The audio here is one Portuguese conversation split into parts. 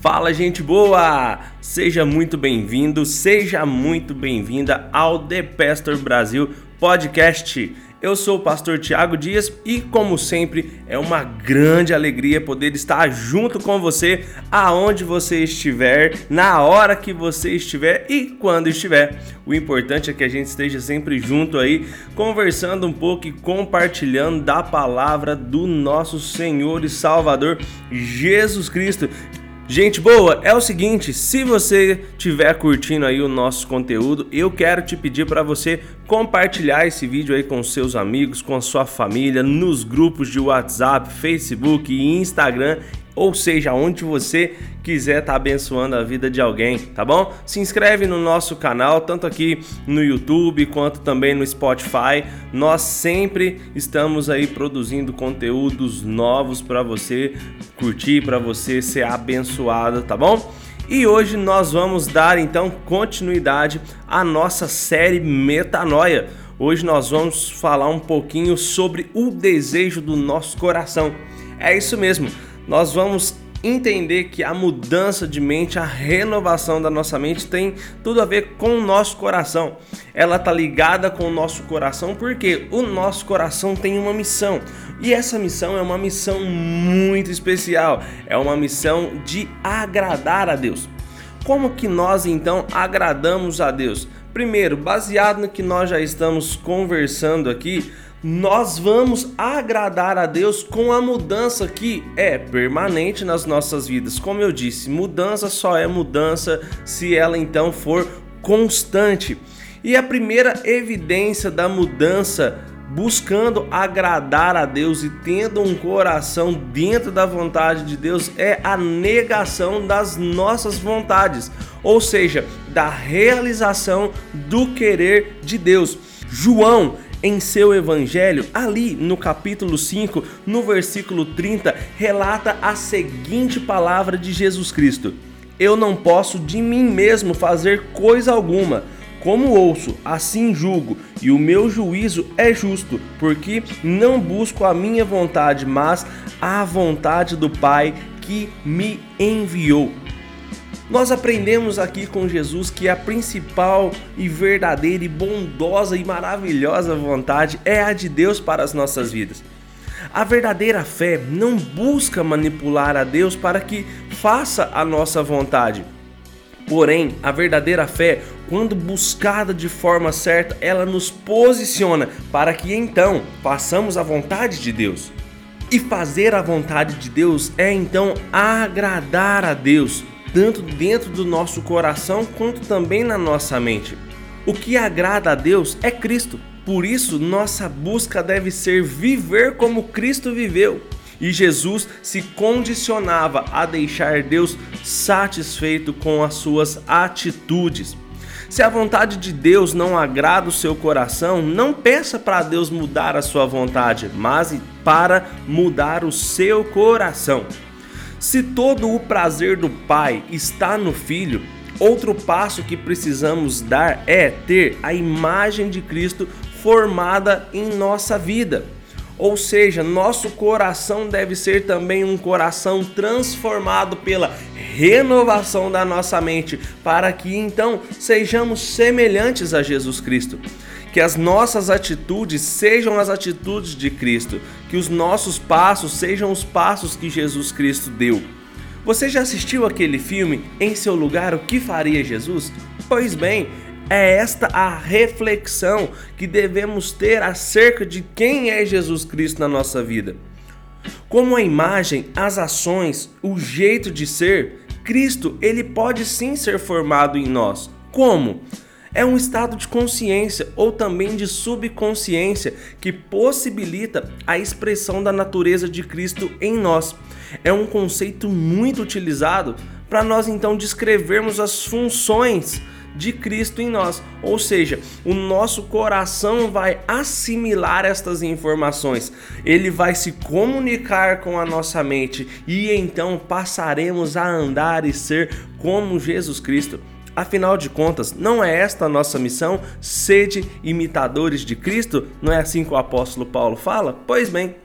Fala, gente boa! Seja muito bem-vindo, seja muito bem-vinda ao The Pastor Brasil Podcast. Eu sou o pastor Tiago Dias e, como sempre, é uma grande alegria poder estar junto com você aonde você estiver, na hora que você estiver e quando estiver. O importante é que a gente esteja sempre junto aí, conversando um pouco e compartilhando da palavra do nosso Senhor e Salvador Jesus Cristo. Gente boa, é o seguinte, se você estiver curtindo aí o nosso conteúdo, eu quero te pedir para você compartilhar esse vídeo aí com seus amigos, com a sua família, nos grupos de WhatsApp, Facebook e Instagram ou seja, onde você quiser estar tá abençoando a vida de alguém, tá bom? Se inscreve no nosso canal, tanto aqui no YouTube quanto também no Spotify. Nós sempre estamos aí produzindo conteúdos novos para você curtir, para você ser abençoado, tá bom? E hoje nós vamos dar então continuidade à nossa série Metanoia. Hoje nós vamos falar um pouquinho sobre o desejo do nosso coração. É isso mesmo nós vamos entender que a mudança de mente, a renovação da nossa mente tem tudo a ver com o nosso coração. Ela tá ligada com o nosso coração porque o nosso coração tem uma missão. E essa missão é uma missão muito especial. É uma missão de agradar a Deus. Como que nós então agradamos a Deus? Primeiro, baseado no que nós já estamos conversando aqui, nós vamos agradar a Deus com a mudança que é permanente nas nossas vidas. Como eu disse, mudança só é mudança se ela então for constante. E a primeira evidência da mudança buscando agradar a Deus e tendo um coração dentro da vontade de Deus é a negação das nossas vontades, ou seja, da realização do querer de Deus. João em seu evangelho, ali no capítulo 5, no versículo 30, relata a seguinte palavra de Jesus Cristo: Eu não posso de mim mesmo fazer coisa alguma. Como ouço, assim julgo, e o meu juízo é justo, porque não busco a minha vontade, mas a vontade do Pai que me enviou. Nós aprendemos aqui com Jesus que a principal e verdadeira e bondosa e maravilhosa vontade é a de Deus para as nossas vidas. A verdadeira fé não busca manipular a Deus para que faça a nossa vontade. Porém, a verdadeira fé, quando buscada de forma certa, ela nos posiciona para que então façamos a vontade de Deus. E fazer a vontade de Deus é então agradar a Deus tanto dentro do nosso coração quanto também na nossa mente. O que agrada a Deus é Cristo. Por isso, nossa busca deve ser viver como Cristo viveu. E Jesus se condicionava a deixar Deus satisfeito com as suas atitudes. Se a vontade de Deus não agrada o seu coração, não peça para Deus mudar a sua vontade, mas para mudar o seu coração. Se todo o prazer do Pai está no Filho, outro passo que precisamos dar é ter a imagem de Cristo formada em nossa vida. Ou seja, nosso coração deve ser também um coração transformado pela renovação da nossa mente, para que então sejamos semelhantes a Jesus Cristo que as nossas atitudes sejam as atitudes de Cristo, que os nossos passos sejam os passos que Jesus Cristo deu. Você já assistiu aquele filme Em Seu Lugar, o que faria Jesus? Pois bem, é esta a reflexão que devemos ter acerca de quem é Jesus Cristo na nossa vida. Como a imagem, as ações, o jeito de ser, Cristo, ele pode sim ser formado em nós. Como? É um estado de consciência ou também de subconsciência que possibilita a expressão da natureza de Cristo em nós. É um conceito muito utilizado para nós então descrevermos as funções de Cristo em nós. Ou seja, o nosso coração vai assimilar estas informações, ele vai se comunicar com a nossa mente e então passaremos a andar e ser como Jesus Cristo. Afinal de contas, não é esta a nossa missão? Sede imitadores de Cristo? Não é assim que o apóstolo Paulo fala? Pois bem,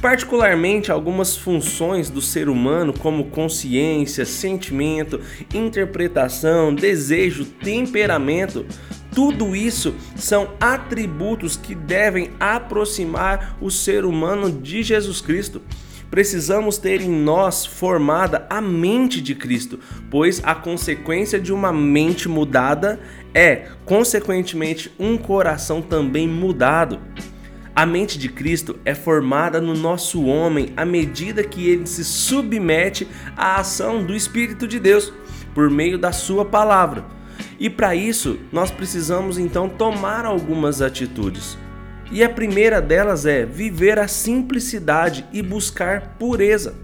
Particularmente, algumas funções do ser humano, como consciência, sentimento, interpretação, desejo, temperamento, tudo isso são atributos que devem aproximar o ser humano de Jesus Cristo. Precisamos ter em nós formada a mente de Cristo, pois a consequência de uma mente mudada é, consequentemente, um coração também mudado. A mente de Cristo é formada no nosso homem à medida que ele se submete à ação do Espírito de Deus por meio da Sua palavra. E para isso, nós precisamos então tomar algumas atitudes. E a primeira delas é viver a simplicidade e buscar pureza.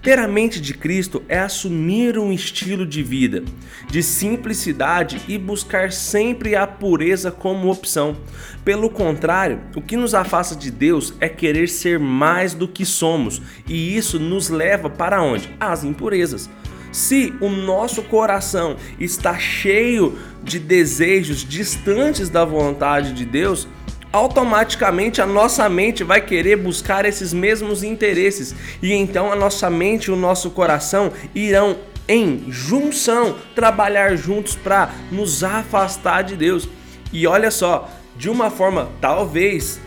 Ter a mente de Cristo é assumir um estilo de vida de simplicidade e buscar sempre a pureza como opção. Pelo contrário, o que nos afasta de Deus é querer ser mais do que somos, e isso nos leva para onde? As impurezas. Se o nosso coração está cheio de desejos distantes da vontade de Deus, automaticamente a nossa mente vai querer buscar esses mesmos interesses e então a nossa mente e o nosso coração irão em junção trabalhar juntos para nos afastar de Deus. E olha só, de uma forma talvez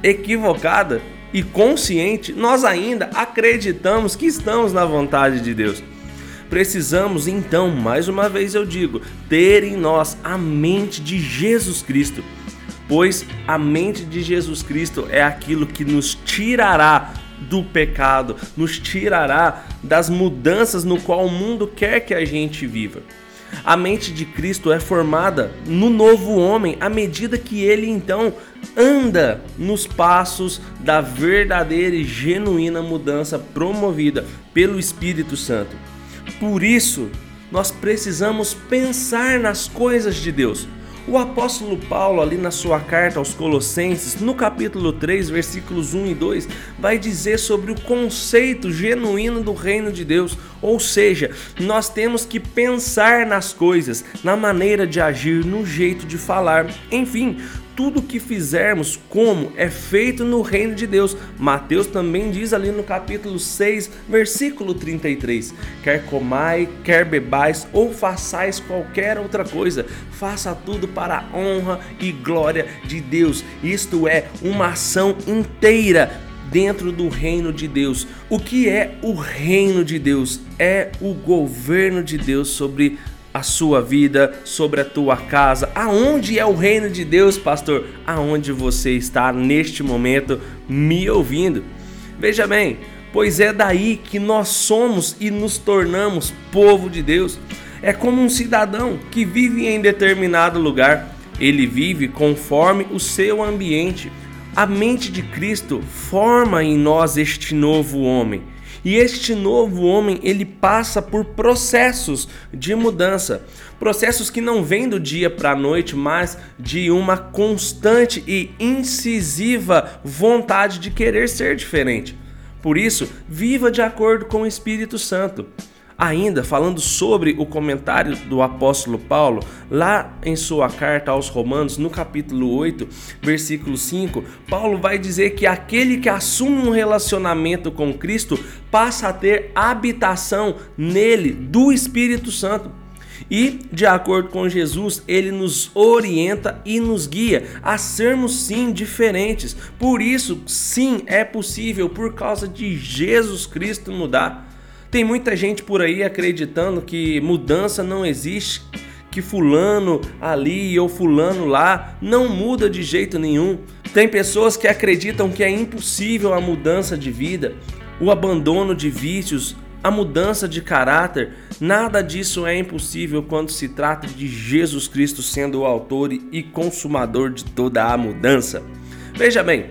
equivocada e consciente, nós ainda acreditamos que estamos na vontade de Deus. Precisamos então, mais uma vez eu digo, ter em nós a mente de Jesus Cristo pois a mente de Jesus Cristo é aquilo que nos tirará do pecado, nos tirará das mudanças no qual o mundo quer que a gente viva. A mente de Cristo é formada no novo homem à medida que ele então anda nos passos da verdadeira e genuína mudança promovida pelo Espírito Santo. Por isso, nós precisamos pensar nas coisas de Deus o apóstolo Paulo, ali na sua carta aos Colossenses, no capítulo 3, versículos 1 e 2, vai dizer sobre o conceito genuíno do reino de Deus. Ou seja, nós temos que pensar nas coisas, na maneira de agir, no jeito de falar, enfim, tudo que fizermos como é feito no reino de Deus. Mateus também diz ali no capítulo 6, versículo 33: Quer comai, quer bebais ou façais qualquer outra coisa, faça tudo para a honra e glória de Deus. Isto é uma ação inteira dentro do reino de Deus. O que é o reino de Deus? É o governo de Deus sobre a sua vida, sobre a tua casa. Aonde é o reino de Deus, pastor? Aonde você está neste momento me ouvindo? Veja bem, pois é daí que nós somos e nos tornamos povo de Deus. É como um cidadão que vive em determinado lugar, ele vive conforme o seu ambiente. A mente de Cristo forma em nós este novo homem. E este novo homem, ele passa por processos de mudança, processos que não vêm do dia para a noite, mas de uma constante e incisiva vontade de querer ser diferente. Por isso, viva de acordo com o Espírito Santo. Ainda falando sobre o comentário do apóstolo Paulo, lá em sua carta aos Romanos, no capítulo 8, versículo 5, Paulo vai dizer que aquele que assume um relacionamento com Cristo passa a ter habitação nele do Espírito Santo. E, de acordo com Jesus, ele nos orienta e nos guia a sermos sim diferentes. Por isso, sim, é possível, por causa de Jesus Cristo, mudar. Tem muita gente por aí acreditando que mudança não existe, que fulano ali ou fulano lá não muda de jeito nenhum. Tem pessoas que acreditam que é impossível a mudança de vida, o abandono de vícios, a mudança de caráter. Nada disso é impossível quando se trata de Jesus Cristo sendo o autor e consumador de toda a mudança. Veja bem,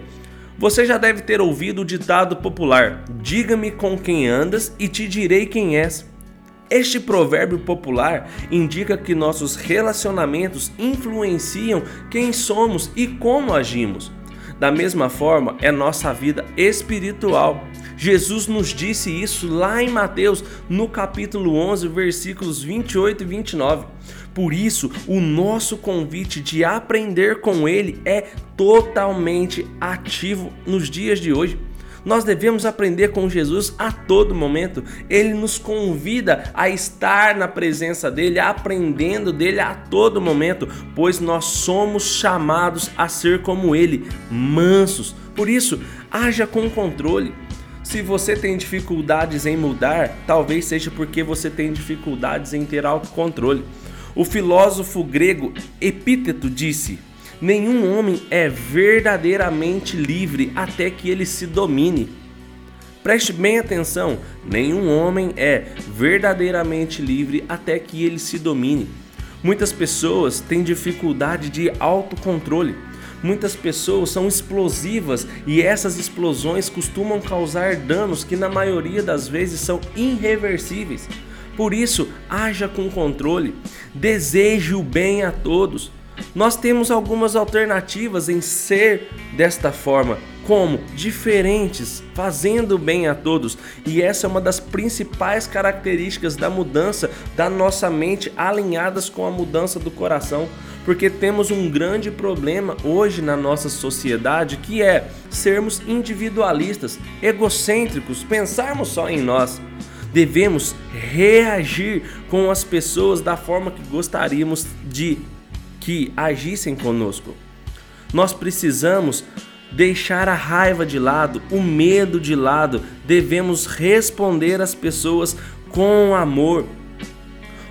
você já deve ter ouvido o ditado popular: Diga-me com quem andas e te direi quem és. Este provérbio popular indica que nossos relacionamentos influenciam quem somos e como agimos. Da mesma forma, é nossa vida espiritual. Jesus nos disse isso lá em Mateus, no capítulo 11, versículos 28 e 29. Por isso, o nosso convite de aprender com ele é totalmente ativo nos dias de hoje. Nós devemos aprender com Jesus a todo momento. Ele nos convida a estar na presença dele, aprendendo dele a todo momento, pois nós somos chamados a ser como ele, mansos. Por isso, haja com controle. Se você tem dificuldades em mudar, talvez seja porque você tem dificuldades em ter autocontrole. O filósofo grego Epíteto disse: Nenhum homem é verdadeiramente livre até que ele se domine. Preste bem atenção: nenhum homem é verdadeiramente livre até que ele se domine. Muitas pessoas têm dificuldade de autocontrole. Muitas pessoas são explosivas e essas explosões costumam causar danos que, na maioria das vezes, são irreversíveis. Por isso, haja com controle, deseje o bem a todos. Nós temos algumas alternativas em ser desta forma, como diferentes, fazendo bem a todos, e essa é uma das principais características da mudança da nossa mente alinhadas com a mudança do coração porque temos um grande problema hoje na nossa sociedade que é sermos individualistas, egocêntricos, pensarmos só em nós. Devemos reagir com as pessoas da forma que gostaríamos de que agissem conosco. Nós precisamos deixar a raiva de lado, o medo de lado, devemos responder às pessoas com amor,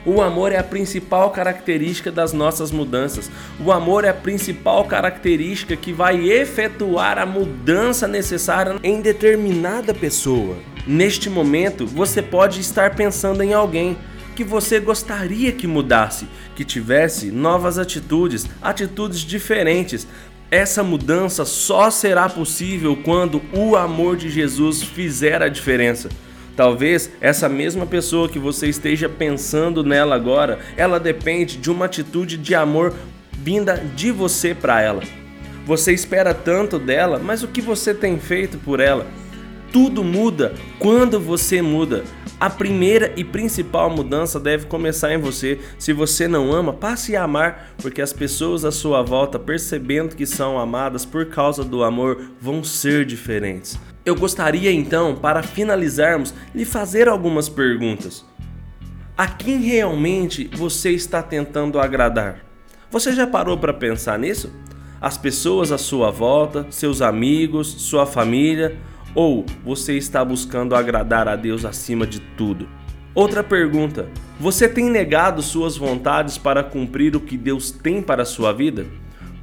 o amor é a principal característica das nossas mudanças. O amor é a principal característica que vai efetuar a mudança necessária em determinada pessoa. Neste momento, você pode estar pensando em alguém que você gostaria que mudasse, que tivesse novas atitudes, atitudes diferentes. Essa mudança só será possível quando o amor de Jesus fizer a diferença. Talvez essa mesma pessoa que você esteja pensando nela agora, ela depende de uma atitude de amor vinda de você para ela. Você espera tanto dela, mas o que você tem feito por ela? Tudo muda quando você muda. A primeira e principal mudança deve começar em você. Se você não ama, passe a amar, porque as pessoas à sua volta, percebendo que são amadas por causa do amor, vão ser diferentes. Eu gostaria então, para finalizarmos, lhe fazer algumas perguntas. A quem realmente você está tentando agradar? Você já parou para pensar nisso? As pessoas à sua volta, seus amigos, sua família, ou você está buscando agradar a Deus acima de tudo? Outra pergunta: você tem negado suas vontades para cumprir o que Deus tem para a sua vida?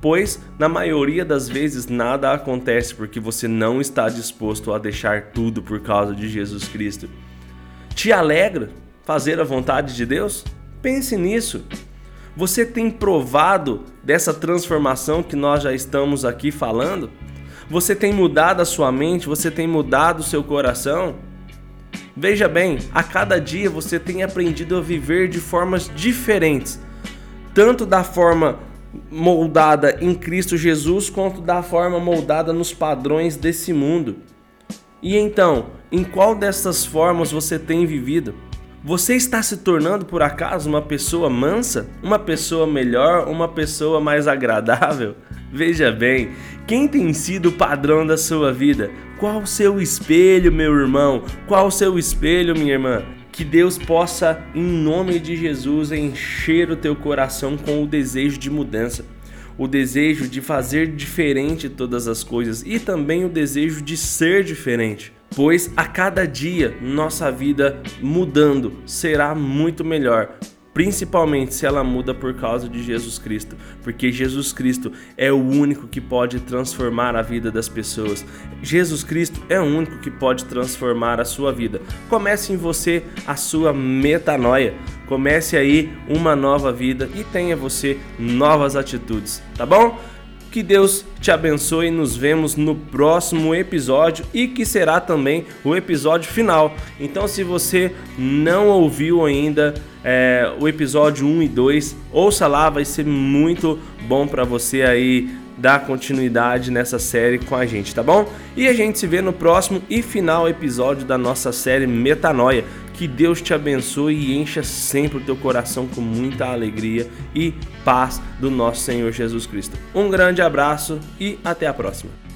pois na maioria das vezes nada acontece porque você não está disposto a deixar tudo por causa de Jesus Cristo. Te alegra fazer a vontade de Deus? Pense nisso. Você tem provado dessa transformação que nós já estamos aqui falando? Você tem mudado a sua mente? Você tem mudado o seu coração? Veja bem, a cada dia você tem aprendido a viver de formas diferentes, tanto da forma moldada em Cristo Jesus quanto da forma moldada nos padrões desse mundo. E então, em qual dessas formas você tem vivido? Você está se tornando por acaso uma pessoa mansa? Uma pessoa melhor? Uma pessoa mais agradável? Veja bem, quem tem sido o padrão da sua vida? Qual o seu espelho, meu irmão? Qual o seu espelho, minha irmã? Que Deus possa, em nome de Jesus, encher o teu coração com o desejo de mudança, o desejo de fazer diferente todas as coisas e também o desejo de ser diferente. Pois a cada dia nossa vida mudando será muito melhor, principalmente se ela muda por causa de Jesus Cristo, porque Jesus Cristo é o único que pode transformar a vida das pessoas. Jesus Cristo é o único que pode transformar a sua vida. Comece em você a sua metanoia. Comece aí uma nova vida e tenha você novas atitudes, tá bom? Que Deus te abençoe. Nos vemos no próximo episódio e que será também o episódio final. Então, se você não ouviu ainda é, o episódio 1 e 2, ouça lá, vai ser muito bom para você aí dar continuidade nessa série com a gente, tá bom? E a gente se vê no próximo e final episódio da nossa série Metanoia. Que Deus te abençoe e encha sempre o teu coração com muita alegria e paz do nosso Senhor Jesus Cristo. Um grande abraço e até a próxima.